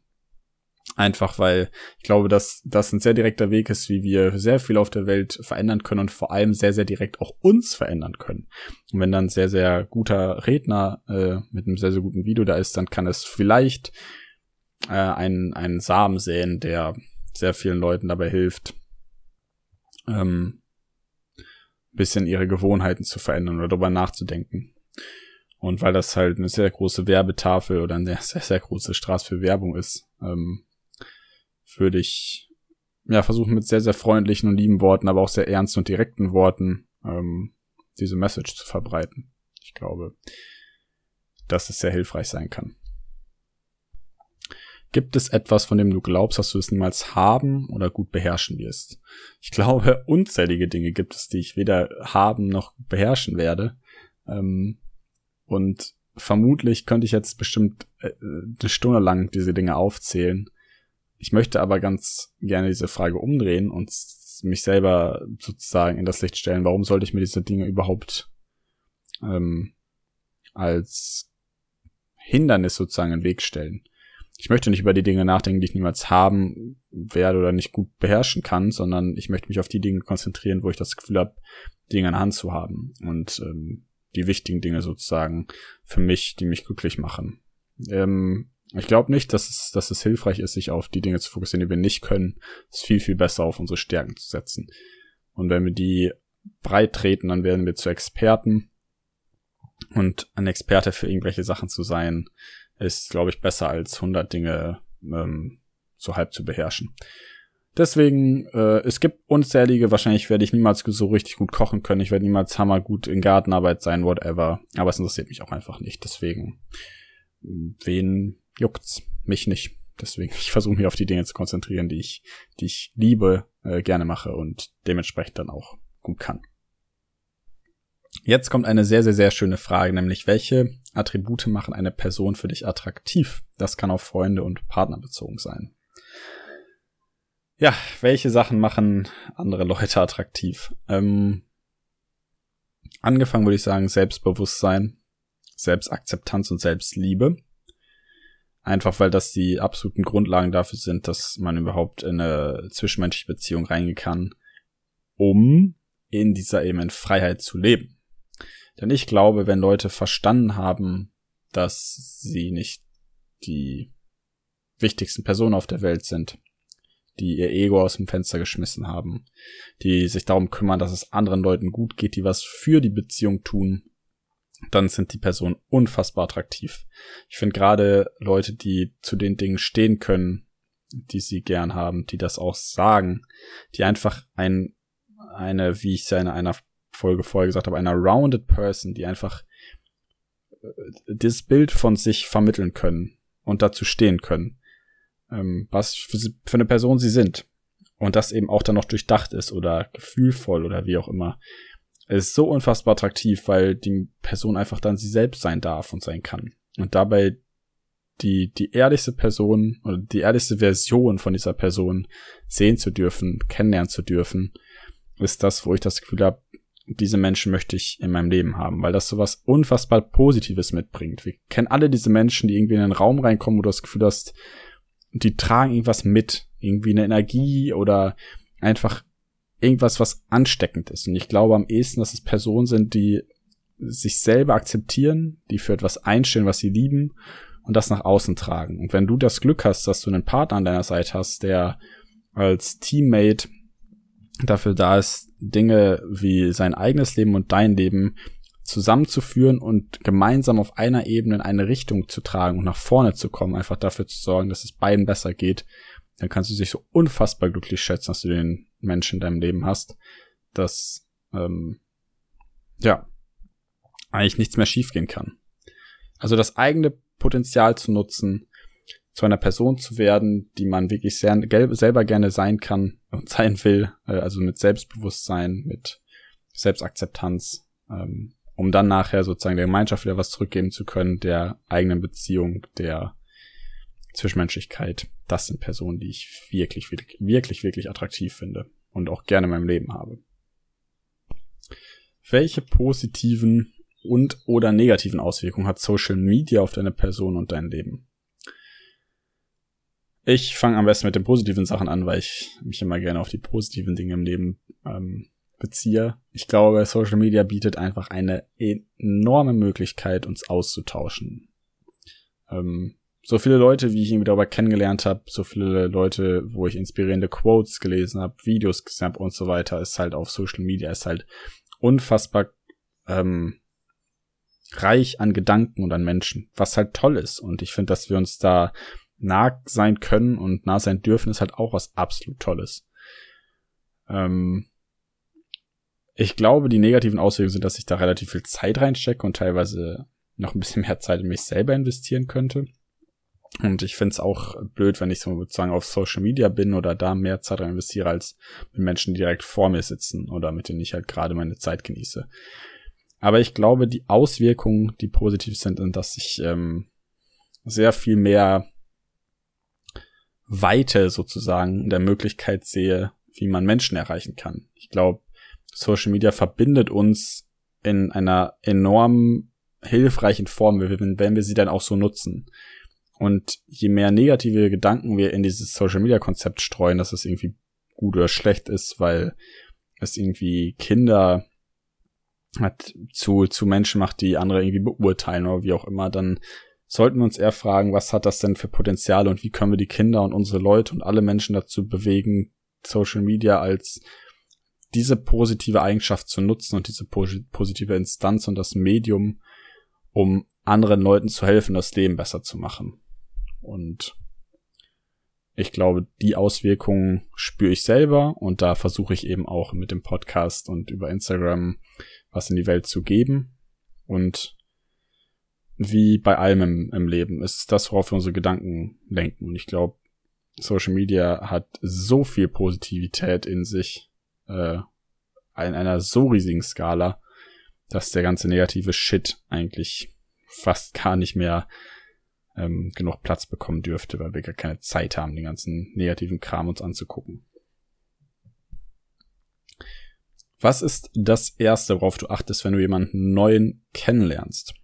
Einfach weil ich glaube, dass das ein sehr direkter Weg ist, wie wir sehr viel auf der Welt verändern können und vor allem sehr, sehr direkt auch uns verändern können. Und wenn dann sehr, sehr guter Redner äh, mit einem sehr, sehr guten Video da ist, dann kann es vielleicht äh, einen, einen Samen säen, der sehr vielen Leuten dabei hilft, ähm, bisschen ihre Gewohnheiten zu verändern oder darüber nachzudenken. Und weil das halt eine sehr große Werbetafel oder eine sehr, sehr große Straße für Werbung ist, ähm, würde ich ja versuchen mit sehr, sehr freundlichen und lieben Worten, aber auch sehr ernsten und direkten Worten ähm, diese Message zu verbreiten. Ich glaube, dass es sehr hilfreich sein kann. Gibt es etwas, von dem du glaubst, dass du es niemals haben oder gut beherrschen wirst? Ich glaube, [laughs] unzählige Dinge gibt es, die ich weder haben noch beherrschen werde. Ähm, und vermutlich könnte ich jetzt bestimmt äh, eine Stunde lang diese Dinge aufzählen. Ich möchte aber ganz gerne diese Frage umdrehen und mich selber sozusagen in das Licht stellen. Warum sollte ich mir diese Dinge überhaupt ähm, als Hindernis sozusagen in den Weg stellen? Ich möchte nicht über die Dinge nachdenken, die ich niemals haben werde oder nicht gut beherrschen kann, sondern ich möchte mich auf die Dinge konzentrieren, wo ich das Gefühl habe, Dinge in Hand zu haben und ähm, die wichtigen Dinge sozusagen für mich, die mich glücklich machen. Ähm, ich glaube nicht, dass es, dass es hilfreich ist, sich auf die Dinge zu fokussieren, die wir nicht können. Es ist viel, viel besser, auf unsere Stärken zu setzen. Und wenn wir die breit treten, dann werden wir zu Experten. Und ein Experte für irgendwelche Sachen zu sein, ist, glaube ich, besser als 100 Dinge ähm, so halb zu beherrschen. Deswegen, äh, es gibt unzählige, wahrscheinlich werde ich niemals so richtig gut kochen können, ich werde niemals hammergut in Gartenarbeit sein, whatever, aber es interessiert mich auch einfach nicht. Deswegen, wen juckt's? Mich nicht. Deswegen, ich versuche mich auf die Dinge zu konzentrieren, die ich, die ich liebe, äh, gerne mache und dementsprechend dann auch gut kann. Jetzt kommt eine sehr, sehr, sehr schöne Frage, nämlich welche Attribute machen eine Person für dich attraktiv? Das kann auf Freunde und Partner bezogen sein. Ja, welche Sachen machen andere Leute attraktiv? Ähm, angefangen würde ich sagen Selbstbewusstsein, Selbstakzeptanz und Selbstliebe. Einfach weil das die absoluten Grundlagen dafür sind, dass man überhaupt in eine zwischenmenschliche Beziehung reingehen kann, um in dieser eben in Freiheit zu leben. Denn ich glaube, wenn Leute verstanden haben, dass sie nicht die wichtigsten Personen auf der Welt sind, die ihr Ego aus dem Fenster geschmissen haben, die sich darum kümmern, dass es anderen Leuten gut geht, die was für die Beziehung tun, dann sind die Personen unfassbar attraktiv. Ich finde gerade Leute, die zu den Dingen stehen können, die sie gern haben, die das auch sagen, die einfach ein, eine, wie ich es ja in einer Folge vorher gesagt habe, einer rounded person, die einfach äh, das Bild von sich vermitteln können und dazu stehen können, ähm, was für, eine Person sie sind. Und das eben auch dann noch durchdacht ist oder gefühlvoll oder wie auch immer. Es ist so unfassbar attraktiv, weil die Person einfach dann sie selbst sein darf und sein kann. Und dabei die, die ehrlichste Person oder die ehrlichste Version von dieser Person sehen zu dürfen, kennenlernen zu dürfen, ist das, wo ich das Gefühl habe, diese Menschen möchte ich in meinem Leben haben, weil das sowas unfassbar Positives mitbringt. Wir kennen alle diese Menschen, die irgendwie in einen Raum reinkommen, wo du das Gefühl hast, die tragen irgendwas mit, irgendwie eine Energie oder einfach irgendwas, was ansteckend ist. Und ich glaube am ehesten, dass es Personen sind, die sich selber akzeptieren, die für etwas einstehen, was sie lieben und das nach außen tragen. Und wenn du das Glück hast, dass du einen Partner an deiner Seite hast, der als Teammate dafür da ist, Dinge wie sein eigenes Leben und dein Leben zusammenzuführen und gemeinsam auf einer Ebene in eine Richtung zu tragen und nach vorne zu kommen, einfach dafür zu sorgen, dass es beiden besser geht, dann kannst du dich so unfassbar glücklich schätzen, dass du den Menschen in deinem Leben hast, dass ähm, ja eigentlich nichts mehr schiefgehen kann. Also das eigene Potenzial zu nutzen, zu einer Person zu werden, die man wirklich sehr, selber gerne sein kann und [laughs] sein will, äh, also mit Selbstbewusstsein, mit Selbstakzeptanz, ähm, um dann nachher sozusagen der Gemeinschaft wieder was zurückgeben zu können, der eigenen Beziehung, der Zwischenmenschlichkeit. Das sind Personen, die ich wirklich, wirklich, wirklich, wirklich attraktiv finde und auch gerne in meinem Leben habe. Welche positiven und oder negativen Auswirkungen hat Social Media auf deine Person und dein Leben? Ich fange am besten mit den positiven Sachen an, weil ich mich immer gerne auf die positiven Dinge im Leben ähm, beziehe. Ich glaube, Social Media bietet einfach eine enorme Möglichkeit, uns auszutauschen. Ähm, so viele Leute, wie ich ihn darüber kennengelernt habe, so viele Leute, wo ich inspirierende Quotes gelesen habe, Videos gesehen habe und so weiter, ist halt auf Social Media, ist halt unfassbar ähm, reich an Gedanken und an Menschen, was halt toll ist. Und ich finde, dass wir uns da nah sein können und nah sein dürfen, ist halt auch was absolut Tolles. Ähm ich glaube, die negativen Auswirkungen sind, dass ich da relativ viel Zeit reinstecke und teilweise noch ein bisschen mehr Zeit in mich selber investieren könnte. Und ich finde es auch blöd, wenn ich sozusagen auf Social Media bin oder da mehr Zeit rein investiere, als mit Menschen, direkt vor mir sitzen oder mit denen ich halt gerade meine Zeit genieße. Aber ich glaube, die Auswirkungen, die positiv sind, sind, dass ich ähm, sehr viel mehr Weite sozusagen der Möglichkeit sehe, wie man Menschen erreichen kann. Ich glaube, Social Media verbindet uns in einer enorm hilfreichen Form, wenn wir sie dann auch so nutzen. Und je mehr negative Gedanken wir in dieses Social Media Konzept streuen, dass es irgendwie gut oder schlecht ist, weil es irgendwie Kinder hat, zu, zu Menschen macht, die andere irgendwie beurteilen oder wie auch immer, dann sollten wir uns eher fragen, was hat das denn für Potenzial und wie können wir die Kinder und unsere Leute und alle Menschen dazu bewegen, Social Media als diese positive Eigenschaft zu nutzen und diese positive Instanz und das Medium, um anderen Leuten zu helfen, das Leben besser zu machen. Und ich glaube, die Auswirkungen spüre ich selber und da versuche ich eben auch mit dem Podcast und über Instagram was in die Welt zu geben. Und wie bei allem im, im Leben ist das, worauf wir unsere Gedanken lenken. Und ich glaube, Social Media hat so viel Positivität in sich, äh, in einer so riesigen Skala, dass der ganze negative Shit eigentlich fast gar nicht mehr ähm, genug Platz bekommen dürfte, weil wir gar keine Zeit haben, den ganzen negativen Kram uns anzugucken. Was ist das Erste, worauf du achtest, wenn du jemanden neuen kennenlernst?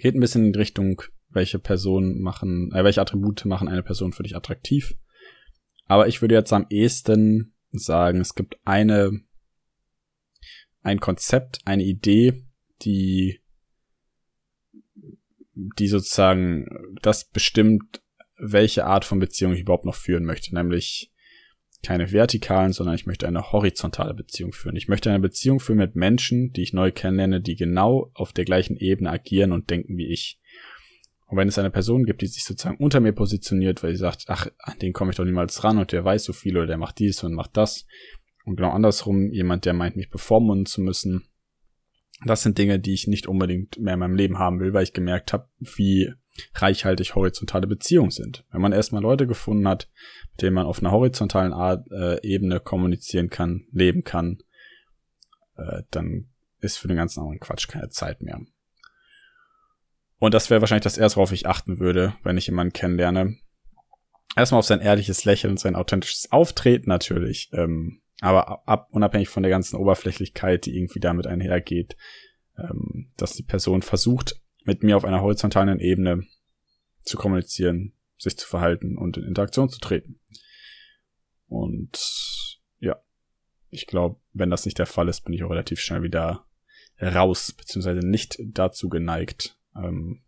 Geht ein bisschen in Richtung, welche Personen machen, äh, welche Attribute machen eine Person für dich attraktiv. Aber ich würde jetzt am ehesten sagen, es gibt eine, ein Konzept, eine Idee, die, die sozusagen das bestimmt, welche Art von Beziehung ich überhaupt noch führen möchte. Nämlich keine vertikalen, sondern ich möchte eine horizontale Beziehung führen. Ich möchte eine Beziehung führen mit Menschen, die ich neu kennenlerne, die genau auf der gleichen Ebene agieren und denken wie ich. Und wenn es eine Person gibt, die sich sozusagen unter mir positioniert, weil sie sagt, ach, an den komme ich doch niemals ran und der weiß so viel oder der macht dies und macht das. Und genau andersrum, jemand, der meint, mich bevormunden zu müssen. Das sind Dinge, die ich nicht unbedingt mehr in meinem Leben haben will, weil ich gemerkt habe, wie reichhaltig horizontale Beziehungen sind. Wenn man erstmal Leute gefunden hat, mit denen man auf einer horizontalen Art, äh, Ebene kommunizieren kann, leben kann, äh, dann ist für den ganzen anderen Quatsch keine Zeit mehr. Und das wäre wahrscheinlich das erste, worauf ich achten würde, wenn ich jemanden kennenlerne. Erstmal auf sein ehrliches Lächeln sein authentisches Auftreten natürlich. Ähm, aber ab, unabhängig von der ganzen Oberflächlichkeit, die irgendwie damit einhergeht, ähm, dass die Person versucht, mit mir auf einer horizontalen Ebene zu kommunizieren, sich zu verhalten und in Interaktion zu treten. Und ja, ich glaube, wenn das nicht der Fall ist, bin ich auch relativ schnell wieder raus, beziehungsweise nicht dazu geneigt, ähm,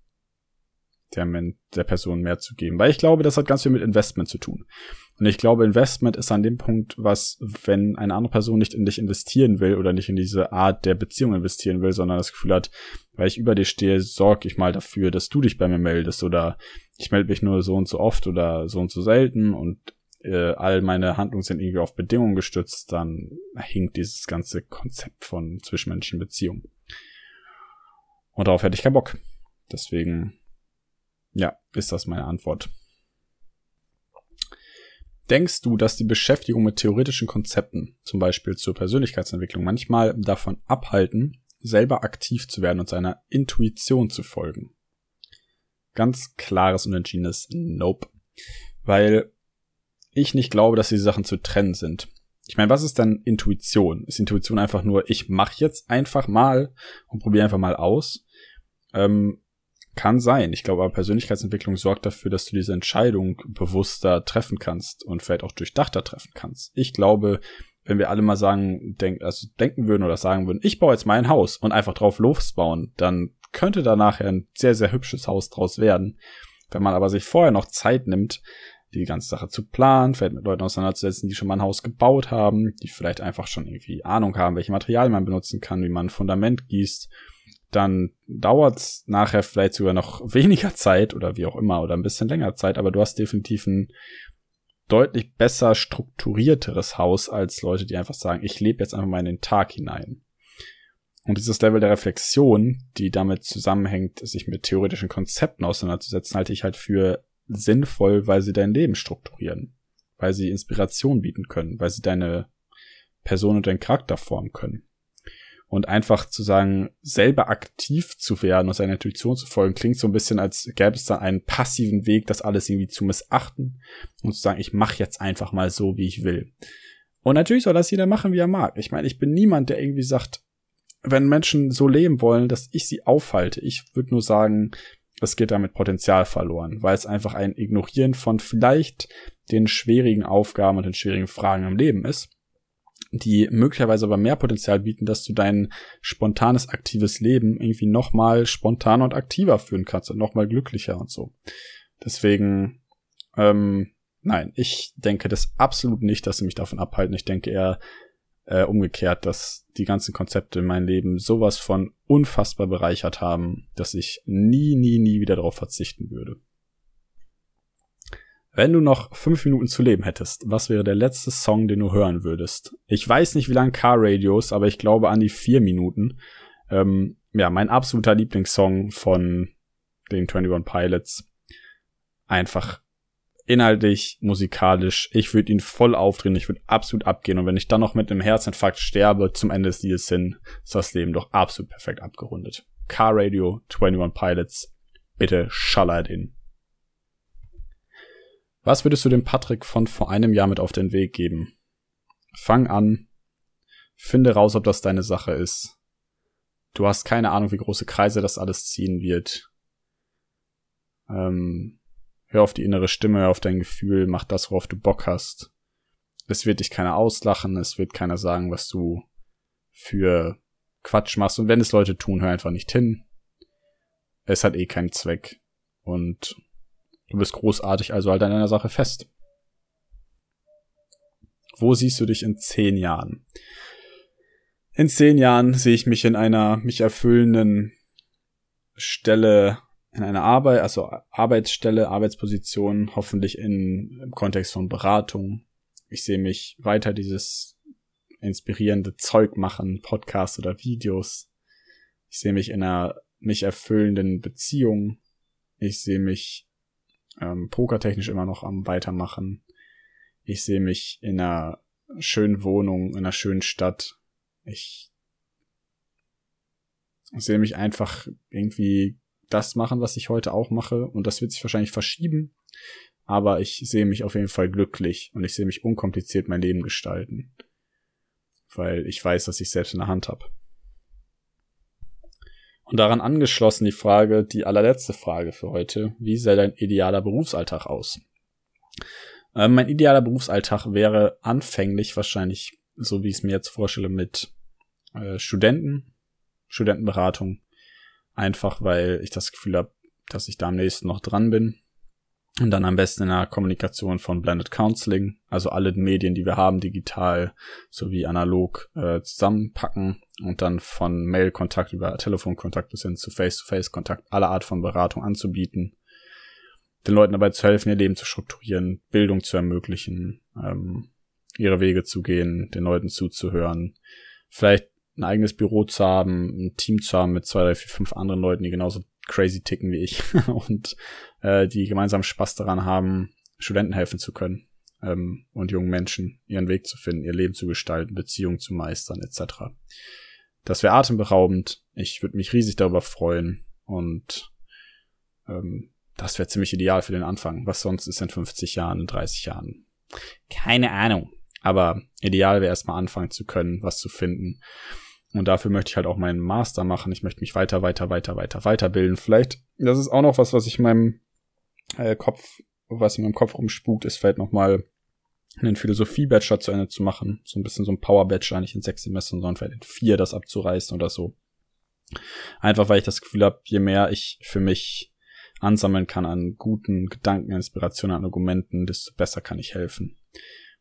der, der Person mehr zu geben. Weil ich glaube, das hat ganz viel mit Investment zu tun. Und ich glaube, Investment ist an dem Punkt, was, wenn eine andere Person nicht in dich investieren will oder nicht in diese Art der Beziehung investieren will, sondern das Gefühl hat, weil ich über dir stehe, sorge ich mal dafür, dass du dich bei mir meldest oder ich melde mich nur so und so oft oder so und so selten und äh, all meine Handlungen sind irgendwie auf Bedingungen gestützt, dann hinkt dieses ganze Konzept von zwischenmenschlichen Beziehungen. Und darauf hätte ich keinen Bock. Deswegen, ja, ist das meine Antwort. Denkst du, dass die Beschäftigung mit theoretischen Konzepten, zum Beispiel zur Persönlichkeitsentwicklung, manchmal davon abhalten, selber aktiv zu werden und seiner Intuition zu folgen? Ganz klares und entschiedenes Nope. Weil ich nicht glaube, dass diese Sachen zu trennen sind. Ich meine, was ist dann Intuition? Ist Intuition einfach nur, ich mache jetzt einfach mal und probiere einfach mal aus? Ähm, kann sein. Ich glaube aber Persönlichkeitsentwicklung sorgt dafür, dass du diese Entscheidung bewusster treffen kannst und vielleicht auch durchdachter treffen kannst. Ich glaube, wenn wir alle mal sagen, denk, also denken würden oder sagen würden, ich baue jetzt mein Haus und einfach drauf losbauen, dann könnte da nachher ein sehr, sehr hübsches Haus draus werden. Wenn man aber sich vorher noch Zeit nimmt, die ganze Sache zu planen, vielleicht mit Leuten auseinanderzusetzen, die schon mal ein Haus gebaut haben, die vielleicht einfach schon irgendwie Ahnung haben, welche Materialien man benutzen kann, wie man ein Fundament gießt dann dauert's nachher vielleicht sogar noch [laughs] weniger Zeit oder wie auch immer oder ein bisschen länger Zeit, aber du hast definitiv ein deutlich besser strukturierteres Haus als Leute, die einfach sagen, ich lebe jetzt einfach mal in den Tag hinein. Und dieses Level der Reflexion, die damit zusammenhängt, sich mit theoretischen Konzepten auseinanderzusetzen, halte ich halt für sinnvoll, weil sie dein Leben strukturieren, weil sie Inspiration bieten können, weil sie deine Person und deinen Charakter formen können. Und einfach zu sagen, selber aktiv zu werden und seiner Intuition zu folgen, klingt so ein bisschen, als gäbe es dann einen passiven Weg, das alles irgendwie zu missachten und zu sagen, ich mache jetzt einfach mal so, wie ich will. Und natürlich soll das jeder machen, wie er mag. Ich meine, ich bin niemand, der irgendwie sagt, wenn Menschen so leben wollen, dass ich sie aufhalte. Ich würde nur sagen, es geht damit Potenzial verloren, weil es einfach ein Ignorieren von vielleicht den schwierigen Aufgaben und den schwierigen Fragen im Leben ist die möglicherweise aber mehr Potenzial bieten, dass du dein spontanes, aktives Leben irgendwie nochmal spontaner und aktiver führen kannst und nochmal glücklicher und so. Deswegen, ähm, nein, ich denke das absolut nicht, dass sie mich davon abhalten. Ich denke eher äh, umgekehrt, dass die ganzen Konzepte in meinem Leben sowas von unfassbar bereichert haben, dass ich nie, nie, nie wieder darauf verzichten würde. Wenn du noch fünf Minuten zu leben hättest, was wäre der letzte Song, den du hören würdest? Ich weiß nicht, wie lang Car Radios, aber ich glaube an die vier Minuten. Ähm, ja, mein absoluter Lieblingssong von den 21 Pilots. Einfach inhaltlich, musikalisch. Ich würde ihn voll aufdrehen, ich würde absolut abgehen. Und wenn ich dann noch mit einem Herzinfarkt sterbe, zum Ende des Liedes hin, ist das Leben doch absolut perfekt abgerundet. Car Radio, 21 Pilots. Bitte schallert ihn. Was würdest du dem Patrick von vor einem Jahr mit auf den Weg geben? Fang an. Finde raus, ob das deine Sache ist. Du hast keine Ahnung, wie große Kreise das alles ziehen wird. Ähm, hör auf die innere Stimme, hör auf dein Gefühl, mach das, worauf du Bock hast. Es wird dich keiner auslachen, es wird keiner sagen, was du für Quatsch machst. Und wenn es Leute tun, hör einfach nicht hin. Es hat eh keinen Zweck. Und Du bist großartig, also halt an deiner Sache fest. Wo siehst du dich in zehn Jahren? In zehn Jahren sehe ich mich in einer mich erfüllenden Stelle, in einer Arbeit, also Arbeitsstelle, Arbeitsposition, hoffentlich in, im Kontext von Beratung. Ich sehe mich weiter dieses inspirierende Zeug machen, Podcasts oder Videos. Ich sehe mich in einer mich erfüllenden Beziehung. Ich sehe mich ähm, pokertechnisch immer noch am Weitermachen. Ich sehe mich in einer schönen Wohnung, in einer schönen Stadt. Ich sehe mich einfach irgendwie das machen, was ich heute auch mache. Und das wird sich wahrscheinlich verschieben. Aber ich sehe mich auf jeden Fall glücklich und ich sehe mich unkompliziert mein Leben gestalten. Weil ich weiß, dass ich selbst in der Hand habe. Und daran angeschlossen die Frage, die allerletzte Frage für heute. Wie sähe dein idealer Berufsalltag aus? Äh, mein idealer Berufsalltag wäre anfänglich wahrscheinlich, so wie ich es mir jetzt vorstelle, mit äh, Studenten, Studentenberatung. Einfach weil ich das Gefühl habe, dass ich da am nächsten noch dran bin. Und dann am besten in der Kommunikation von Blended Counseling, also alle Medien, die wir haben, digital sowie analog, äh, zusammenpacken und dann von Mail-Kontakt über Telefonkontakt bis hin zu Face-to-Face-Kontakt alle Art von Beratung anzubieten, den Leuten dabei zu helfen, ihr Leben zu strukturieren, Bildung zu ermöglichen, ähm, ihre Wege zu gehen, den Leuten zuzuhören, vielleicht ein eigenes Büro zu haben, ein Team zu haben mit zwei, drei, vier, fünf anderen Leuten, die genauso crazy ticken wie ich [laughs] und äh, die gemeinsam Spaß daran haben, Studenten helfen zu können ähm, und jungen Menschen ihren Weg zu finden, ihr Leben zu gestalten, Beziehungen zu meistern etc. Das wäre atemberaubend. Ich würde mich riesig darüber freuen und ähm, das wäre ziemlich ideal für den Anfang. Was sonst ist in 50 Jahren, in 30 Jahren? Keine Ahnung. Aber ideal wäre erstmal anfangen zu können, was zu finden. Und dafür möchte ich halt auch meinen Master machen. Ich möchte mich weiter, weiter, weiter, weiter, weiterbilden. Vielleicht, das ist auch noch was, was ich in meinem äh, Kopf, was in meinem Kopf rumspukt, ist vielleicht nochmal einen Philosophie-Bachelor zu Ende zu machen. So ein bisschen so ein Power-Bachelor, nicht in sechs Semestern, sondern vielleicht in vier das abzureißen oder so. Einfach weil ich das Gefühl habe, je mehr ich für mich ansammeln kann an guten Gedanken, Inspirationen, an Argumenten, desto besser kann ich helfen.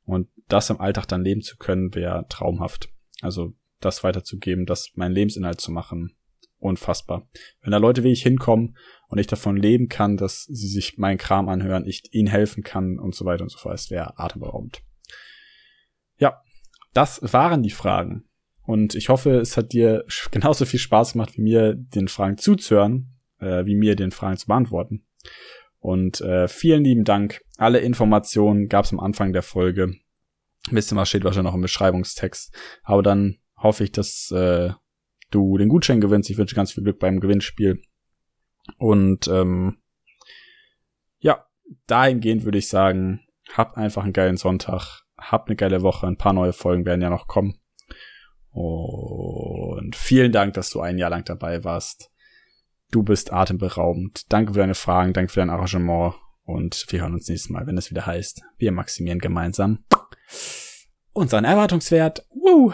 Und das im Alltag dann leben zu können, wäre traumhaft. Also das weiterzugeben, das mein Lebensinhalt zu machen. Unfassbar. Wenn da Leute wie ich hinkommen und ich davon leben kann, dass sie sich meinen Kram anhören, ich ihnen helfen kann und so weiter und so fort, es wäre atemberaubend. Ja, das waren die Fragen. Und ich hoffe, es hat dir genauso viel Spaß gemacht, wie mir den Fragen zuzuhören, äh, wie mir den Fragen zu beantworten. Und äh, vielen lieben Dank. Alle Informationen gab es am Anfang der Folge. Ein bisschen was steht wahrscheinlich noch im Beschreibungstext. Aber dann hoffe ich, dass äh, du den Gutschein gewinnst. Ich wünsche ganz viel Glück beim Gewinnspiel. Und ähm, ja, dahingehend würde ich sagen, hab einfach einen geilen Sonntag, hab eine geile Woche, ein paar neue Folgen werden ja noch kommen. Und vielen Dank, dass du ein Jahr lang dabei warst. Du bist atemberaubend. Danke für deine Fragen, danke für dein Arrangement und wir hören uns nächstes Mal, wenn es wieder heißt, wir maximieren gemeinsam unseren Erwartungswert. Woo.